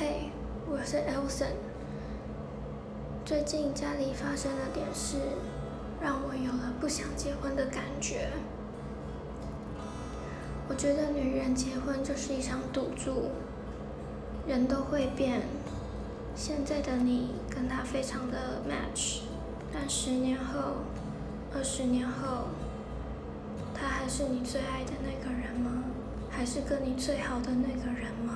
嘿，我是 Elson。最近家里发生了点事，让我有了不想结婚的感觉。我觉得女人结婚就是一场赌注，人都会变。现在的你跟他非常的 match，但十年后、二十年后，他还是你最爱的那个人吗？还是跟你最好的那个人吗？